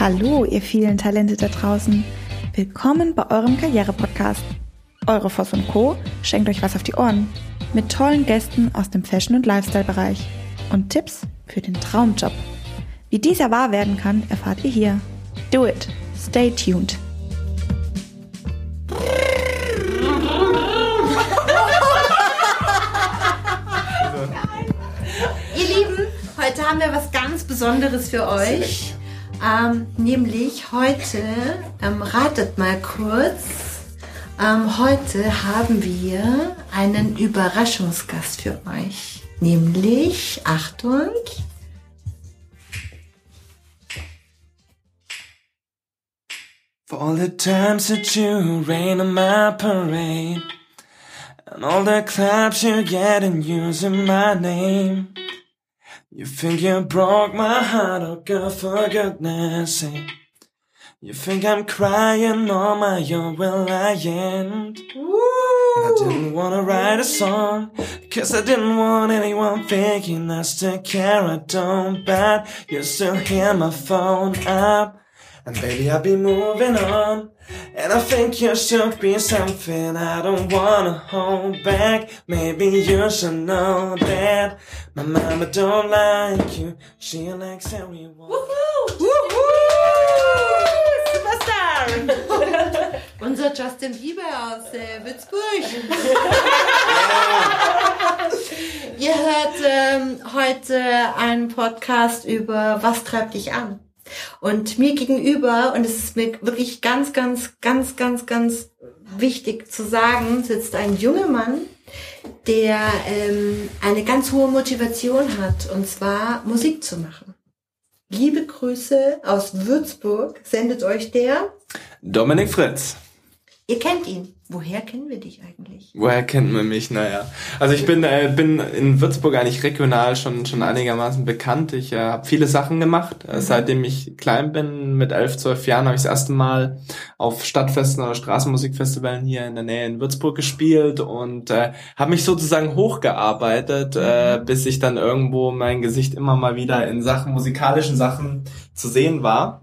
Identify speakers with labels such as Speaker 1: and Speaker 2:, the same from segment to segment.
Speaker 1: Hallo, ihr vielen Talente da draußen. Willkommen bei eurem Karriere-Podcast. Eure Voss und Co. schenkt euch was auf die Ohren. Mit tollen Gästen aus dem Fashion- und Lifestyle-Bereich. Und Tipps für den Traumjob. Wie dieser wahr werden kann, erfahrt ihr hier. Do it. Stay tuned.
Speaker 2: Ihr Lieben, heute haben wir was ganz Besonderes für euch. Ähm, nämlich heute, ähm, ratet mal kurz, ähm, heute haben wir einen Überraschungsgast für euch. Nämlich, Achtung,
Speaker 3: For all the times that you rain on my parade And all the claps you get in using my name You think you broke my heart, oh girl, for goodness sake. You think I'm crying on my own, well I ain't I didn't wanna write a song Cause I didn't want anyone thinking I still care, I don't But you still hear my phone up and baby, I'll be moving on. And I think you should be something I don't wanna hold back. Maybe you should know that my mama don't like you. She likes everyone.
Speaker 2: Superstar! Unser Justin Bieber aus äh, Würzburg. Ihr hört ähm, heute einen Podcast über Was treibt dich an? Und mir gegenüber, und es ist mir wirklich ganz, ganz, ganz, ganz, ganz wichtig zu sagen, sitzt ein junger Mann, der ähm, eine ganz hohe Motivation hat, und zwar Musik zu machen. Liebe Grüße aus Würzburg sendet euch der.
Speaker 3: Dominik Fritz.
Speaker 2: Ihr kennt ihn. Woher kennen wir dich eigentlich?
Speaker 3: Woher kennt man mich? Naja, also ich bin äh, bin in Würzburg eigentlich regional schon schon einigermaßen bekannt. Ich äh, habe viele Sachen gemacht. Äh, seitdem ich klein bin, mit elf, zwölf Jahren, habe ich das erste Mal auf Stadtfesten oder Straßenmusikfestivalen hier in der Nähe in Würzburg gespielt und äh, habe mich sozusagen hochgearbeitet, äh, bis ich dann irgendwo mein Gesicht immer mal wieder in Sachen musikalischen Sachen zu sehen war.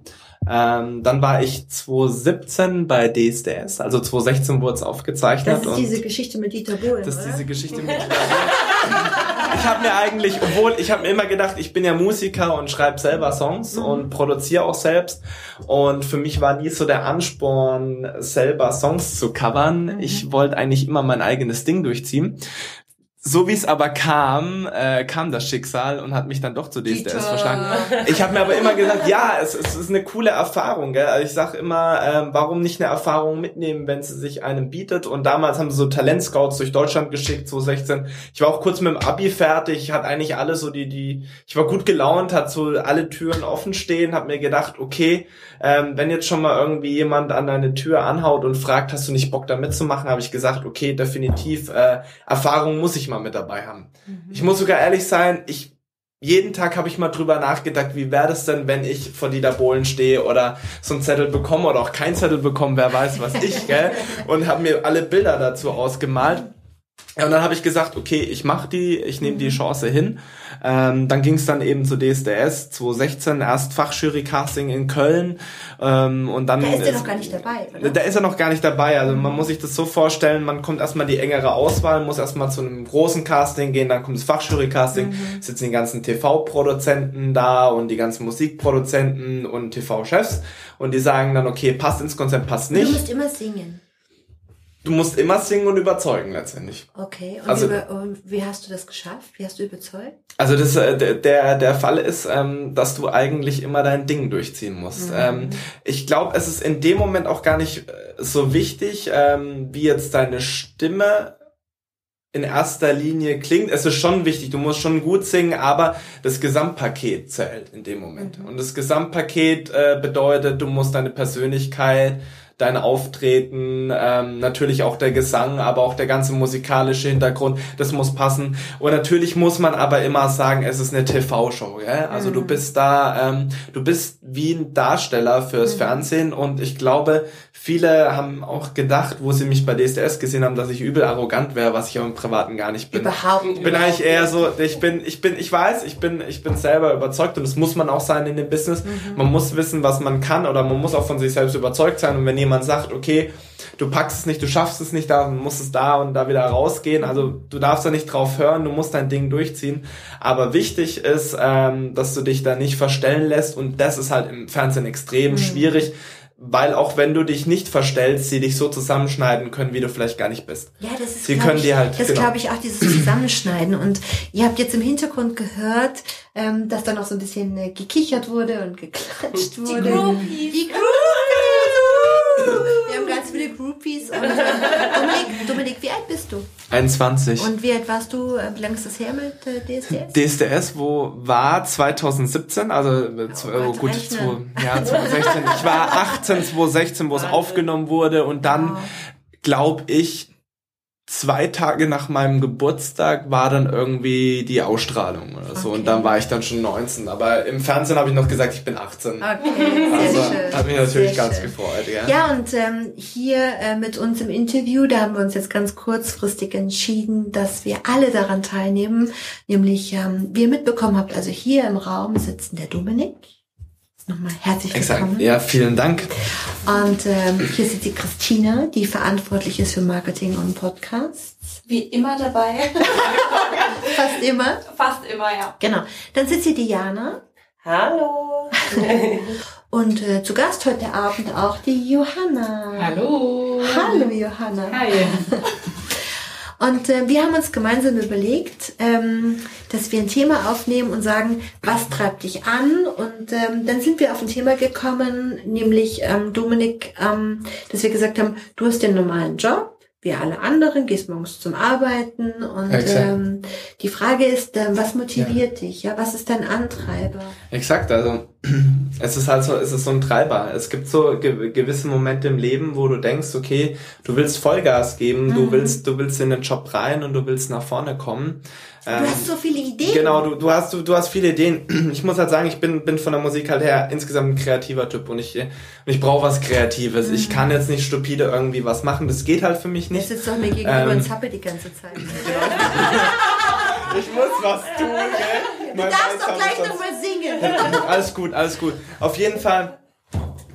Speaker 3: Ähm, dann war ich 2017 bei DSDS, also 2016 wurde es aufgezeichnet.
Speaker 2: Das ist
Speaker 3: und
Speaker 2: diese Geschichte mit Dieter Bohlen,
Speaker 3: das ist diese Geschichte mit Ich habe mir eigentlich, obwohl ich habe mir immer gedacht, ich bin ja Musiker und schreibe selber Songs
Speaker 2: Mhm.
Speaker 3: und produziere auch selbst. Und für mich war nie so der Ansporn, selber Songs zu covern.
Speaker 2: Mhm.
Speaker 3: Ich wollte eigentlich immer mein eigenes Ding durchziehen. So wie es aber kam, äh, kam das Schicksal und hat mich dann doch zu DSDS
Speaker 2: Dieter.
Speaker 3: verschlagen. Ich habe mir aber immer gesagt, ja, es, es ist eine coole Erfahrung. Gell? Also ich sag immer, ähm, warum nicht eine Erfahrung mitnehmen, wenn sie sich einem bietet. Und damals haben sie so Talentscouts durch Deutschland geschickt, 2016. Ich war auch kurz mit dem Abi fertig, hat eigentlich alle so die, die, ich war gut gelaunt, hat so alle Türen offen stehen, hab mir gedacht, okay, ähm, wenn jetzt schon mal irgendwie jemand an deine Tür anhaut und fragt, hast du nicht Bock da mitzumachen, habe ich gesagt, okay, definitiv, äh, Erfahrung muss ich mal mit dabei haben. Ich muss sogar ehrlich sein, ich jeden Tag habe ich mal drüber nachgedacht, wie wäre das denn, wenn ich vor Dieter Bohlen stehe oder so einen Zettel bekomme oder auch keinen Zettel bekomme, wer weiß was ich, gell? Und habe mir alle Bilder dazu ausgemalt. Ja, und dann habe ich gesagt, okay, ich mache die, ich nehme die Chance hin. Ähm, dann ging es dann eben zu DSDS 2016, erst Fachjury-Casting in Köln ähm, und dann...
Speaker 2: Da ist er noch gar nicht dabei, oder?
Speaker 3: Da ist er noch gar nicht dabei. Also man muss sich das so vorstellen, man kommt erstmal die engere Auswahl, muss erstmal zu einem großen Casting gehen, dann kommt das Fachjury-Casting,
Speaker 2: Mhm.
Speaker 3: sitzen die ganzen TV-Produzenten da und die ganzen Musikproduzenten und TV-Chefs und die sagen dann, okay, passt ins Konzept, passt
Speaker 2: Du
Speaker 3: nicht.
Speaker 2: musst immer singen.
Speaker 3: Du musst immer singen und überzeugen letztendlich.
Speaker 2: Okay, und,
Speaker 3: Also-
Speaker 2: über, und wie hast du das geschafft? Wie hast du überzeugt?
Speaker 3: Also das, äh, der- der, der Fall ist, ähm, dass du eigentlich immer dein Ding durchziehen musst.
Speaker 2: Mhm.
Speaker 3: Ähm, ich glaube, es ist in dem Moment auch gar nicht äh, so wichtig, ähm, wie jetzt deine Stimme in erster Linie klingt. Es ist schon wichtig, du musst schon gut singen, aber das Gesamtpaket zählt in dem Moment.
Speaker 2: Mhm.
Speaker 3: Und das Gesamtpaket äh, bedeutet, du musst deine Persönlichkeit dein Auftreten, ähm, natürlich auch der Gesang, aber auch der ganze musikalische Hintergrund, das muss passen. Und natürlich muss man aber immer sagen, es ist eine TV-Show, ja. Also mhm. du bist da, ähm, du bist wie ein Darsteller fürs mhm. Fernsehen und ich glaube, viele haben auch gedacht, wo sie mich bei DSDS gesehen haben, dass ich übel arrogant wäre, was ich aber im Privaten gar nicht bin.
Speaker 2: Überhaupt
Speaker 3: nicht. Ich bin eigentlich eher so, ich bin, ich bin, ich weiß, ich bin, ich bin selber überzeugt und das muss man auch sein in dem Business. Mhm. Man muss wissen, was man kann oder man muss auch von sich selbst überzeugt sein und wenn jemand sagt, okay, du packst es nicht, du schaffst es nicht, da musst es da und da wieder rausgehen. Also du darfst da nicht drauf hören, du musst dein Ding durchziehen. Aber wichtig ist, ähm, dass du dich da nicht verstellen lässt und das ist halt im Fernsehen extrem mhm. schwierig, weil auch wenn du dich nicht verstellst, sie dich so zusammenschneiden können, wie du vielleicht gar nicht bist.
Speaker 2: Ja, das ist, sie können ich, dir halt, das genau. glaube ich auch dieses Zusammenschneiden. Und ihr habt jetzt im Hintergrund gehört, ähm, dass da noch so ein bisschen äh, gekichert wurde und geklatscht wurde. Die Groupies. Die Groupies. Wir haben ganz viele Groupies. Und, äh, Dominik, Dominik, wie alt bist du?
Speaker 3: 21.
Speaker 2: Und wie alt warst du, äh, wie lange ist das her mit äh, DSDS?
Speaker 3: DSDS, wo war 2017, also äh, oh, gut, zwei, ja, 2016. Ich war 18, 2016, wo es aufgenommen wurde und dann, glaube ich, zwei Tage nach meinem Geburtstag war dann irgendwie die Ausstrahlung oder so. Okay. Und dann war ich dann schon 19. Aber im Fernsehen habe ich noch gesagt, ich bin 18. Okay, also, schön. Hat mich natürlich sehr ganz schön. gefreut. Ja,
Speaker 2: ja und ähm, hier äh, mit uns im Interview, da haben wir uns jetzt ganz kurzfristig entschieden, dass wir alle daran teilnehmen. Nämlich, ähm, wie ihr mitbekommen habt, also hier im Raum sitzen der Dominik. Nochmal herzlich willkommen. Exakt.
Speaker 3: Ja, vielen Dank.
Speaker 2: Und ähm, hier sitzt die Christina, die verantwortlich ist für Marketing und Podcasts.
Speaker 4: Wie immer dabei.
Speaker 2: Fast immer.
Speaker 4: Fast immer, ja.
Speaker 2: Genau. Dann sitzt hier Diana.
Speaker 4: Hallo.
Speaker 2: und äh, zu Gast heute Abend auch die Johanna.
Speaker 5: Hallo.
Speaker 2: Hallo Johanna.
Speaker 5: Hi.
Speaker 2: Und äh, wir haben uns gemeinsam überlegt, ähm, dass wir ein Thema aufnehmen und sagen, was treibt dich an? Und ähm, dann sind wir auf ein Thema gekommen, nämlich ähm, Dominik, ähm, dass wir gesagt haben, du hast den normalen Job, wie alle anderen, gehst morgens zum Arbeiten und ähm, die Frage ist, äh, was motiviert ja. dich? Ja, was ist dein Antreiber?
Speaker 3: Exakt, also es ist halt so, es ist so ein Treiber. Es gibt so ge gewisse Momente im Leben, wo du denkst, okay, du willst Vollgas geben, mhm. du willst, du willst in den Job rein und du willst nach vorne kommen.
Speaker 2: Du ähm, hast so viele Ideen.
Speaker 3: Genau, du, du hast du, du hast viele Ideen. Ich muss halt sagen, ich bin bin von der Musik halt her insgesamt ein kreativer Typ und ich und ich brauche was Kreatives. Mhm. Ich kann jetzt nicht stupide irgendwie was machen. Das geht halt für mich nicht.
Speaker 2: Du sitzt doch mir gegenüber ähm, und zappel die ganze Zeit. Genau.
Speaker 3: ich muss was tun, gell?
Speaker 2: Du darfst doch gleich nochmal singen.
Speaker 3: alles gut, alles gut. Auf jeden Fall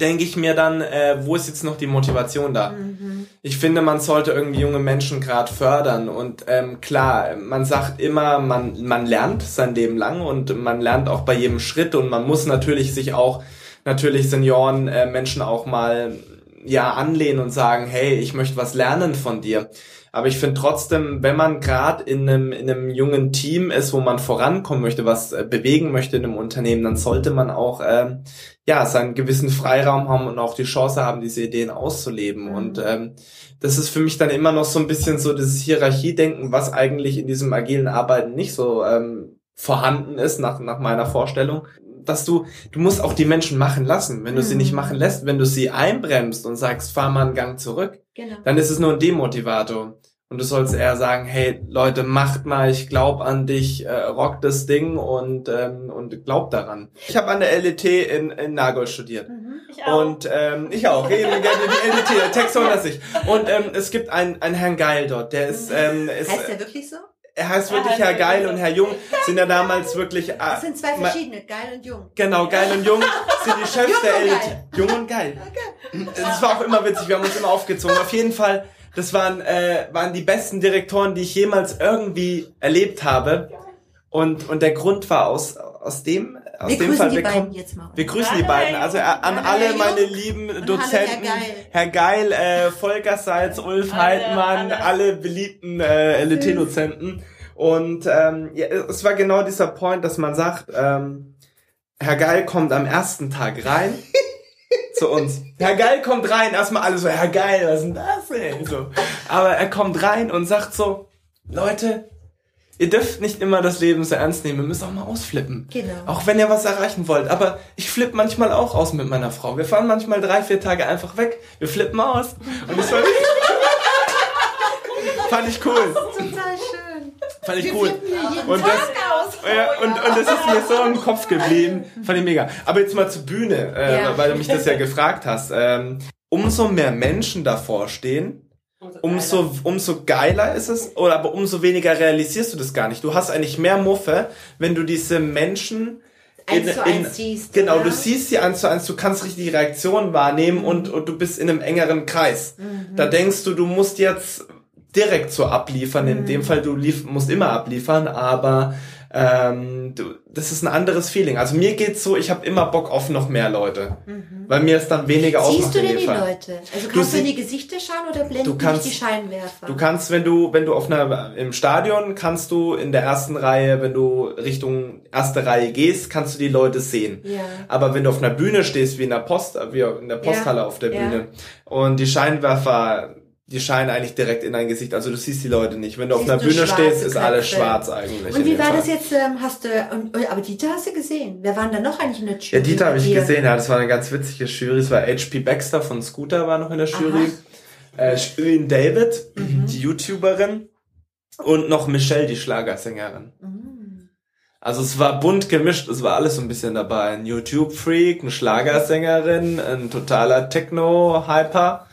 Speaker 3: denke ich mir dann, äh, wo ist jetzt noch die Motivation da? Mhm. Ich finde, man sollte irgendwie junge Menschen gerade fördern und ähm, klar, man sagt immer, man, man lernt sein Leben lang und man lernt auch bei jedem Schritt und man muss natürlich sich auch, natürlich Senioren, äh, Menschen auch mal ja anlehnen und sagen, hey, ich möchte was lernen von dir. Aber ich finde trotzdem, wenn man gerade in einem, in einem jungen Team ist, wo man vorankommen möchte, was äh, bewegen möchte in einem Unternehmen, dann sollte man auch ähm, ja seinen gewissen Freiraum haben und auch die Chance haben, diese Ideen auszuleben. Mhm. Und ähm, das ist für mich dann immer noch so ein bisschen so dieses Hierarchiedenken, was eigentlich in diesem agilen Arbeiten nicht so ähm, vorhanden ist, nach, nach meiner Vorstellung dass du, du musst auch die Menschen machen lassen. Wenn du mhm. sie nicht mhm. machen lässt, wenn du sie einbremst und sagst, fahr mal einen Gang zurück, genau. dann ist es nur ein Demotivator. Und du sollst eher sagen, hey Leute, macht mal, ich glaub an dich, äh, rock das Ding und ähm, und glaub daran. Ich habe an der LET in, in Nagold studiert. Mhm, ich auch. Und ähm, ich auch. Eben, die LET, Text 160. Und ähm, es gibt einen, einen Herrn Geil dort, der ist... Ähm, ist
Speaker 2: heißt der wirklich so?
Speaker 3: er heißt wirklich Herr Geil und Herr Jung, sind ja damals wirklich. Äh,
Speaker 2: das sind zwei verschiedene, Geil und Jung.
Speaker 3: Genau, Geil und Jung sind die Chefs Jung der Elite. Jung und Geil. Okay. Das war auch immer witzig, wir haben uns immer aufgezogen. Auf jeden Fall, das waren, äh, waren die besten Direktoren, die ich jemals irgendwie erlebt habe. Und, und der Grund war aus, aus dem, aus wir dem Fall, wir, kommen, wir grüßen die beiden. Also äh, an alle meine lieben Dozenten, Herr Geil, Herr Geil äh, Volker Seitz, Ulf Heidmann, alle beliebten äh, LT-Dozenten. Und ähm, ja, es war genau dieser Point, dass man sagt, ähm, Herr Geil kommt am ersten Tag rein zu uns. Herr Geil kommt rein, erstmal alle so, Herr Geil, was ist denn das ey? So. Aber er kommt rein und sagt so, Leute, ihr dürft nicht immer das Leben so ernst nehmen, ihr müsst auch mal ausflippen.
Speaker 2: Genau.
Speaker 3: Auch wenn ihr was erreichen wollt. Aber ich flippe manchmal auch aus mit meiner Frau. Wir fahren manchmal drei, vier Tage einfach weg. Wir flippen aus. Und das war fand ich cool. Fand ich cool. Und das,
Speaker 2: aus.
Speaker 3: ja, und, und das ist mir so im Kopf geblieben. Fand ich mega. Aber jetzt mal zur Bühne, äh,
Speaker 2: Ja.
Speaker 3: weil du mich das ja gefragt hast. Ähm, umso mehr Menschen davor stehen, umso, umso geiler ist es, oder aber umso weniger realisierst du das gar nicht. Du hast eigentlich mehr Muffe, wenn du diese Menschen
Speaker 2: Eins zu eins siehst,
Speaker 3: Genau,
Speaker 2: oder?
Speaker 3: du siehst sie eins zu eins, du kannst richtig die Reaktion wahrnehmen und, und du bist in einem engeren Kreis.
Speaker 2: Mhm.
Speaker 3: Da denkst du, du musst jetzt direkt so abliefern. In
Speaker 2: Mhm.
Speaker 3: dem Fall, du lief, musst immer abliefern, aber ähm, du, das ist ein anderes Feeling. Also mir geht's so, ich habe immer Bock auf noch mehr Leute, weil mir es dann weniger ausmacht.
Speaker 2: Mhm. Siehst du denn die. Leute? Also kannst du,
Speaker 3: sie-
Speaker 2: in die Gesichter schauen oder blenden
Speaker 3: Du kannst-
Speaker 2: die Scheinwerfer?
Speaker 3: Du kannst, wenn du, wenn du auf einer, im Stadion kannst du in der ersten Reihe, wenn du Richtung erste Reihe gehst, kannst du die Leute sehen.
Speaker 2: Ja.
Speaker 3: Aber wenn du auf einer Bühne stehst, wie in der Post, wie in der Posthalle auf der
Speaker 2: ja.
Speaker 3: Bühne, und die Scheinwerfer, die scheinen eigentlich direkt in dein Gesicht, also du siehst die Leute nicht. Wenn du
Speaker 2: Siehst
Speaker 3: auf einer Bühne stehst, ist alles schwarz eigentlich.
Speaker 2: Und wie war
Speaker 3: Fall.
Speaker 2: das jetzt? Ähm, hast du, und, aber Dieter hast du gesehen. Wer waren da noch eigentlich in der Jury?
Speaker 3: Ja, Dieter habe ich
Speaker 2: dir?
Speaker 3: gesehen, ja, das war eine ganz witzige Jury. Es war HP Baxter von Scooter war noch in der Jury. Äh, Shirin David,
Speaker 2: Mhm.
Speaker 3: die YouTuberin. Und noch Michelle, die Schlagersängerin.
Speaker 2: Mhm.
Speaker 3: Also es war bunt gemischt, es war alles so ein bisschen dabei. Ein YouTube-Freak, eine Schlagersängerin, ein totaler Techno-Hyper.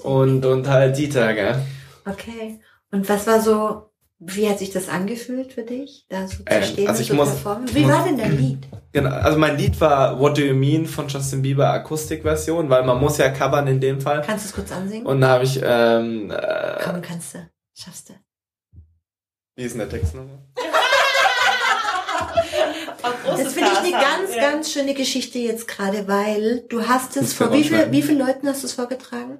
Speaker 3: Und, und halt Dieter, gell?
Speaker 2: Okay. Und was war so, wie hat sich das angefühlt für dich, da so zu
Speaker 3: Ähm,
Speaker 2: stehen
Speaker 3: also
Speaker 2: und
Speaker 3: ich
Speaker 2: zu
Speaker 3: muss-
Speaker 2: performen? Wie
Speaker 3: muss-
Speaker 2: war denn dein Lied?
Speaker 3: Genau, also mein Lied war What Do You Mean von Justin Bieber Akustikversion, weil man muss ja covern in dem Fall.
Speaker 2: Kannst du es kurz ansingen?
Speaker 3: Und da habe ich, ähm, äh,
Speaker 2: Komm, kannst du. Schaffst du.
Speaker 3: wie ist denn der Text nochmal?
Speaker 2: Das finde ich eine ganz, ganz schöne Geschichte jetzt gerade, weil du hast es vor wie viel, wie vielen Leuten hast du es vorgetragen?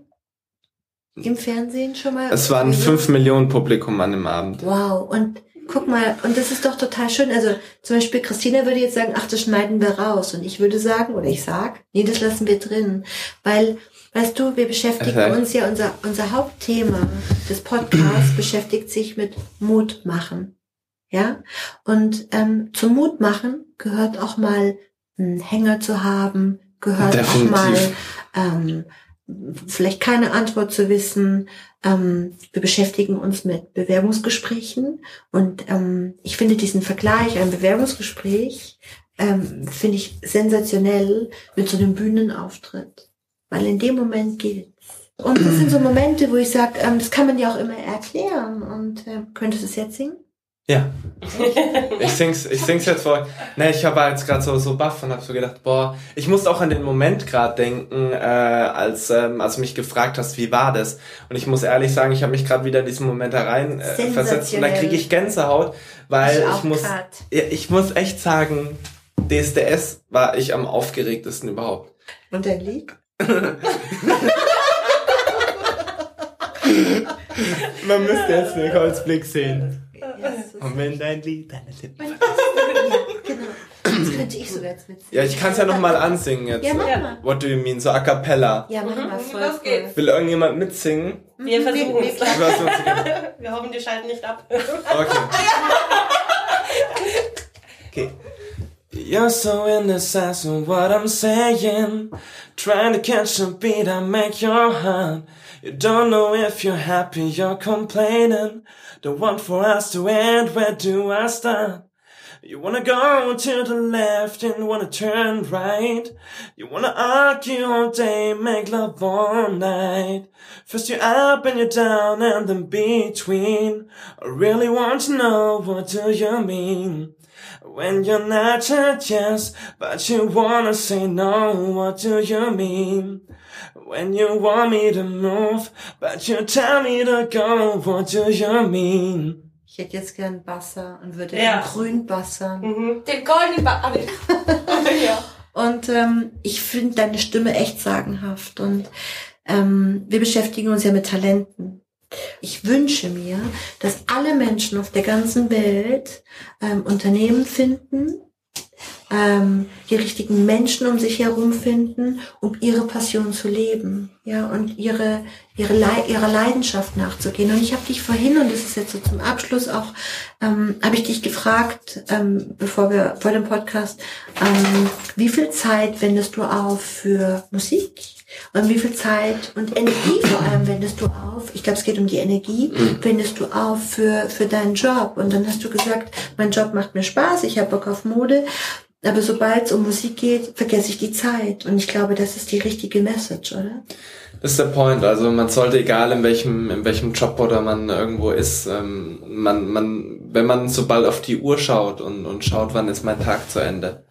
Speaker 2: Im Fernsehen schon mal?
Speaker 3: Es waren fünf Millionen Publikum an dem Abend.
Speaker 2: Wow, und guck mal, und das ist doch total schön. Also zum Beispiel Christina würde jetzt sagen, ach, das schneiden wir raus. Und ich würde sagen, oder ich sag, nee, das lassen wir drin. Weil, weißt du, wir beschäftigen
Speaker 3: Okay.
Speaker 2: uns ja, unser, unser Hauptthema des Podcasts beschäftigt sich mit Mut machen. Ja? Und ähm, zum Mut machen gehört auch mal einen Hänger zu haben, gehört
Speaker 3: Definitiv.
Speaker 2: auch mal ähm, vielleicht keine Antwort zu wissen. Ähm, wir beschäftigen uns mit Bewerbungsgesprächen und ähm, ich finde diesen Vergleich, ein Bewerbungsgespräch, ähm, finde ich sensationell mit so einem Bühnenauftritt, weil in dem Moment geht's. Und das sind so Momente, wo ich sage, ähm, das kann man ja auch immer erklären. Und ähm, könntest du es jetzt singen?
Speaker 3: Ja. Ich sing's, ich sing's jetzt vor. Ne, ich war jetzt gerade so so baff und hab so gedacht, boah, ich musste auch an den Moment gerade denken, äh, als ähm, als du mich gefragt hast, wie war das? Und ich muss ehrlich sagen, ich habe mich gerade wieder in diesen Moment herein äh, versetzt und da kriege ich Gänsehaut, weil ich,
Speaker 2: auch
Speaker 3: muss ja, ich muss echt sagen, DSDS war ich am aufgeregtesten überhaupt.
Speaker 2: Und dein Lied?
Speaker 3: Man müsste jetzt den Holzblick sehen.
Speaker 2: Ja,
Speaker 3: Und wenn dein Lied deine Lippen.
Speaker 2: ja, genau. Das könnte ich sogar jetzt mitsingen.
Speaker 3: Ja, ich kann's ja noch mal ansingen jetzt.
Speaker 2: Ja, mach
Speaker 4: Ja.
Speaker 2: mal.
Speaker 3: What do you mean? So a cappella.
Speaker 2: Ja, mach
Speaker 4: Mhm,
Speaker 2: mal voll.
Speaker 4: los geht's.
Speaker 3: Will irgendjemand mitsingen?
Speaker 4: Wir versuchen es. Wir hoffen, die schalten nicht ab.
Speaker 3: Okay. Okay. You're so innocent in what I'm saying. Trying to catch a beat, I make your heart. You don't know if you're happy, you're complaining. Don't want for us to end, where do I start? You wanna go to the left and wanna turn right. You wanna argue all day, make love all night. First you're up and you're down and then between. I really want to know what do you mean? When you're not at yes, but you wanna say no, what do you mean? When you want me to move, but you tell me to go, what do you mean?
Speaker 2: Ich hätte jetzt gern Basser und würde
Speaker 4: Ja.
Speaker 2: den grün bassern.
Speaker 4: Mhm. Den goldenen ba ja.
Speaker 2: Und ähm, ich finde deine Stimme echt sagenhaft. Und ähm, wir beschäftigen uns ja mit Talenten. Ich wünsche mir, dass alle Menschen auf der ganzen Welt ähm, Unternehmen finden, ähm, die richtigen Menschen um sich herum finden, um ihre Passion zu leben, ja, und ihre, ihre Le ihrer Leidenschaft nachzugehen. Und ich habe dich vorhin, und das ist jetzt so zum Abschluss auch, ähm, habe ich dich gefragt, ähm, bevor wir vor dem Podcast, ähm, wie viel Zeit wendest du auf für Musik? Und wie viel Zeit und Energie vor allem wendest du auf? Ich glaube, es geht um die Energie. Wendest du auf für, für deinen Job? Und dann hast du gesagt, mein Job macht mir Spaß, ich habe Bock auf Mode. Aber sobald es um Musik geht, vergesse ich die Zeit. Und ich glaube, das ist die richtige Message, oder?
Speaker 3: Das ist der Point. Also man sollte, egal in welchem, in welchem Job oder man irgendwo ist, ähm, man, man, wenn man sobald auf die Uhr schaut und, und schaut, wann ist mein Tag zu Ende,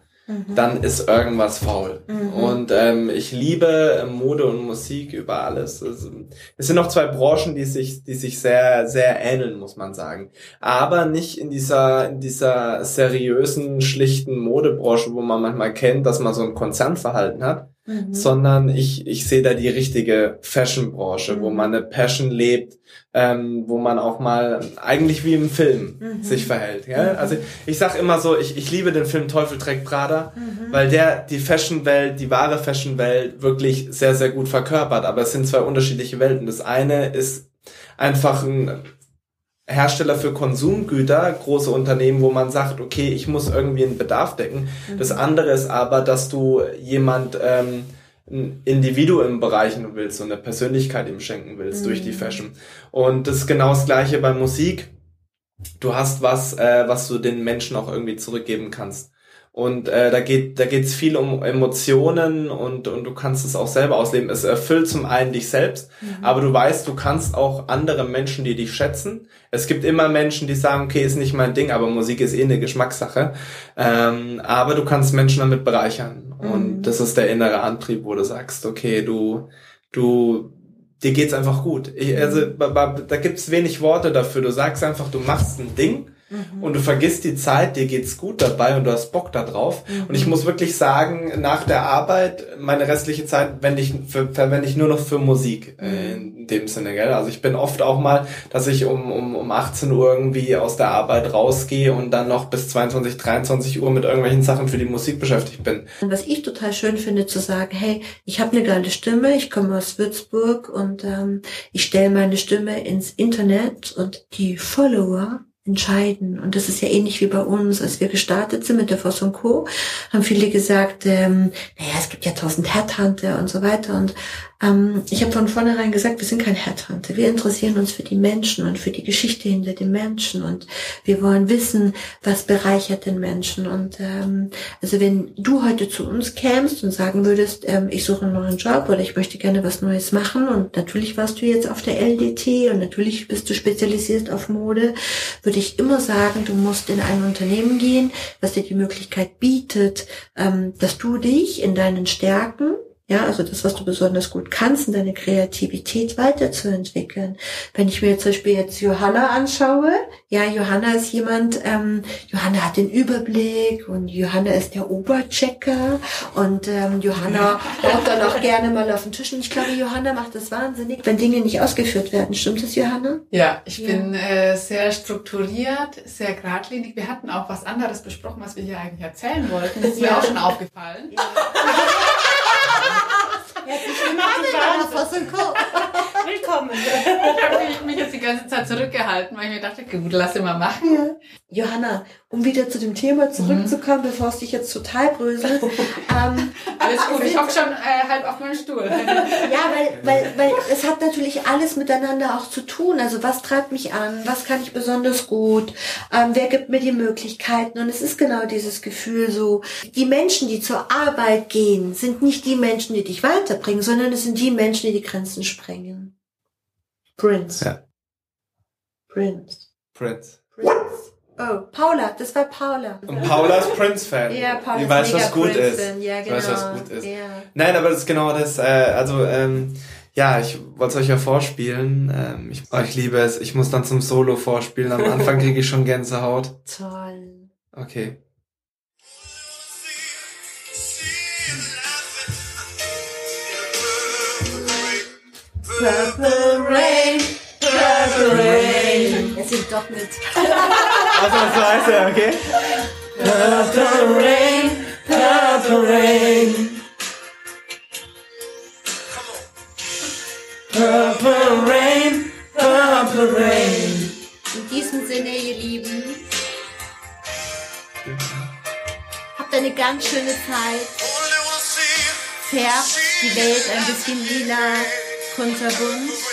Speaker 3: dann ist irgendwas faul. Und ähm, ich liebe Mode und Musik über alles. Es, es sind noch zwei Branchen, die sich, die sich sehr, sehr ähneln, muss man sagen. Aber nicht in dieser, in dieser seriösen, schlichten Modebranche, wo man manchmal kennt, dass man so ein Konzernverhalten hat, sondern ich, ich sehe da die richtige Fashion-Branche, wo man eine Passion lebt, ähm, wo man auch mal eigentlich wie im Film sich verhält. Ja? Also ich sag immer so, ich, ich liebe den Film Teufel trägt Prada, weil der die Fashion-Welt, die wahre Fashion-Welt wirklich sehr, sehr gut verkörpert. Aber es sind zwei unterschiedliche Welten. Das eine ist einfach ein Hersteller für Konsumgüter, große Unternehmen, wo man sagt, okay, ich muss irgendwie einen Bedarf decken. Das andere ist aber, dass du jemand ähm, ein Individuum bereichen willst und eine Persönlichkeit ihm schenken willst durch die Fashion. Und das ist genau das gleiche bei Musik. Du hast was, äh, was du den Menschen auch irgendwie zurückgeben kannst. Und äh, da geht da geht's viel um Emotionen und und du kannst es auch selber ausleben. Es erfüllt zum einen dich selbst, aber du weißt, du kannst auch andere Menschen, die dich schätzen. Es gibt immer Menschen, die sagen, okay, ist nicht mein Ding, aber Musik ist eh eine Geschmackssache. Ähm, aber du kannst Menschen damit bereichern und das ist der innere Antrieb, wo du sagst, okay, du du dir geht's einfach gut. Ich, also ba- da gibt's wenig Worte dafür. Du sagst einfach, du machst ein Ding und du vergisst die Zeit, dir geht's gut dabei und du hast Bock da drauf. Und ich muss wirklich sagen, nach der Arbeit, meine restliche Zeit wende ich für, verwende ich nur noch für Musik äh, in dem Sinne. Gell? Also ich bin oft auch mal, dass ich um, um, um 18 Uhr irgendwie aus der Arbeit rausgehe und dann noch bis 22, 23 Uhr mit irgendwelchen Sachen für die Musik beschäftigt bin.
Speaker 2: Und was ich total schön finde, zu sagen, hey, ich habe eine geile Stimme, ich komme aus Würzburg und ähm, ich stelle meine Stimme ins Internet und die Follower entscheiden. Und das ist ja ähnlich wie bei uns, als wir gestartet sind mit der Voss und Co., haben viele gesagt, ähm, naja, es gibt ja tausend Headhunter und so weiter. Und ähm, ich habe von vornherein gesagt, wir sind kein Headhunter. Wir interessieren uns für die Menschen und für die Geschichte hinter den Menschen. Und wir wollen wissen, was bereichert den Menschen. Und ähm, also wenn du heute zu uns kämst und sagen würdest, ähm, ich suche einen neuen Job oder ich möchte gerne was Neues machen und natürlich warst du jetzt auf der LDT und natürlich bist du spezialisiert auf Mode, würde ich immer sagen, du musst in ein Unternehmen gehen, was dir die Möglichkeit bietet, ähm, dass du dich in deinen Stärken ja, also das, was du besonders gut kannst, in deine Kreativität weiterzuentwickeln. Wenn ich mir jetzt zum Beispiel jetzt Johanna anschaue, ja, Johanna ist jemand, ähm, Johanna hat den Überblick und Johanna ist der Oberchecker und ähm, Johanna haut dann auch gerne mal auf den Tisch. Und ich glaube, Johanna macht das wahnsinnig, wenn Dinge nicht ausgeführt werden. Stimmt das, Johanna?
Speaker 5: Ja, ich
Speaker 2: Ja.
Speaker 5: bin äh, sehr strukturiert, sehr geradlinig. Wir hatten auch was anderes besprochen, was wir hier eigentlich erzählen wollten. Das ist
Speaker 2: Ja.
Speaker 5: mir auch schon aufgefallen.
Speaker 4: Willkommen.
Speaker 5: Ich habe mich, mich jetzt die ganze Zeit zurückgehalten, weil ich mir dachte, gut, lass ihn mal machen.
Speaker 2: Johanna, um wieder zu dem Thema zurückzukommen, bevor es dich jetzt total bröselt. ähm,
Speaker 5: Alles gut, ich hocke schon äh, halb auf meinem Stuhl.
Speaker 2: Ja, weil, weil, weil es hat natürlich alles miteinander auch zu tun. Also was treibt mich an? Was kann ich besonders gut? Ähm, wer gibt mir die Möglichkeiten? Und es ist genau dieses Gefühl so, die Menschen, die zur Arbeit gehen, sind nicht die Menschen, die dich weiterbringen, sondern es sind die Menschen, die die Grenzen sprengen. Prince.
Speaker 3: Ja.
Speaker 2: Prince.
Speaker 3: Prince.
Speaker 2: Oh, Paula, das war Paula.
Speaker 3: Und Paula ist Prince-Fan.
Speaker 2: Ja, Paula
Speaker 3: Die weiß,
Speaker 2: mega
Speaker 3: was gut ist.
Speaker 2: Ja, genau.
Speaker 3: weiß, was gut ist.
Speaker 2: Ja.
Speaker 3: Nein, aber das ist genau das. Äh, also, ähm, ja, ich wollte es euch ja vorspielen. Ähm, ich, oh, ich liebe es. Ich muss dann zum Solo vorspielen. Am Anfang kriege ich schon Gänsehaut.
Speaker 2: Toll.
Speaker 3: Okay.
Speaker 2: Purple Rain, singt doch mit.
Speaker 3: Also, das heißt ja, okay?
Speaker 2: Purple Rain,
Speaker 3: Purple Rain. Purple Rain, Purple Rain.
Speaker 2: In diesem Sinne, ihr Lieben, habt eine ganz schöne Zeit. Färbt die Welt ein bisschen lila, kunterbunt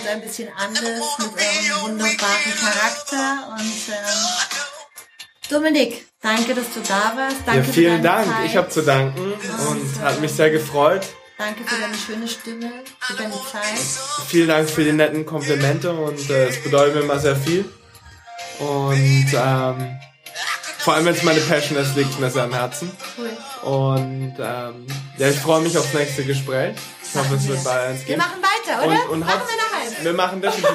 Speaker 2: und ein bisschen anders mit eurem wunderbaren Charakter. Und ähm, Dominik, danke, dass du da warst. Danke
Speaker 3: Ja, vielen Dank.
Speaker 2: Zeit.
Speaker 3: Ich habe zu danken und hat mich sehr gefreut.
Speaker 2: Danke für deine schöne Stimme, für deine Zeit.
Speaker 3: Vielen Dank für die netten Komplimente und äh, es bedeutet mir immer sehr viel. Und ähm, vor allem, wenn es meine Passion ist, liegt mir sehr am Herzen.
Speaker 2: Cool.
Speaker 3: Und ähm, ja, ich freue mich aufs nächste Gespräch. Ich hoffe, es wird bei uns
Speaker 2: Wir
Speaker 3: gehen.
Speaker 2: machen weiter, oder?
Speaker 3: Und, und
Speaker 2: machen wir noch eins.
Speaker 3: Wir machen definitiv.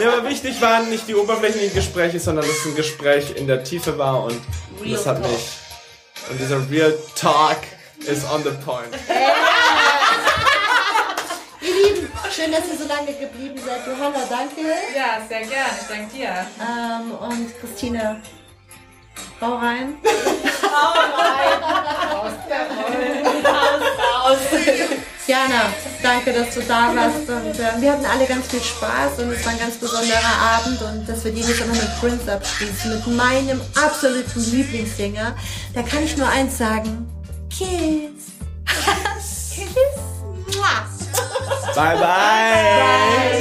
Speaker 3: Ja, aber wichtig waren nicht die oberflächlichen Gespräche, sondern dass es ein Gespräch in der Tiefe war und
Speaker 2: Real
Speaker 3: das hat
Speaker 2: Talk.
Speaker 3: mich. Und dieser Real Talk is on the point.
Speaker 2: Ihr Lieben, schön, dass ihr so lange geblieben seid. Johanna, danke.
Speaker 5: Ja, sehr gern. Ich danke dir.
Speaker 2: Ähm, und Christine, bau rein. Jana, danke, dass du da warst. Und äh, wir hatten alle ganz viel Spaß und es war ein ganz besonderer Abend. Und dass wir die jetzt noch mit Prince abschließen, mit meinem absoluten Lieblingssänger, da kann ich nur eins sagen. Kiss. Kiss. Mua.
Speaker 3: Bye bye.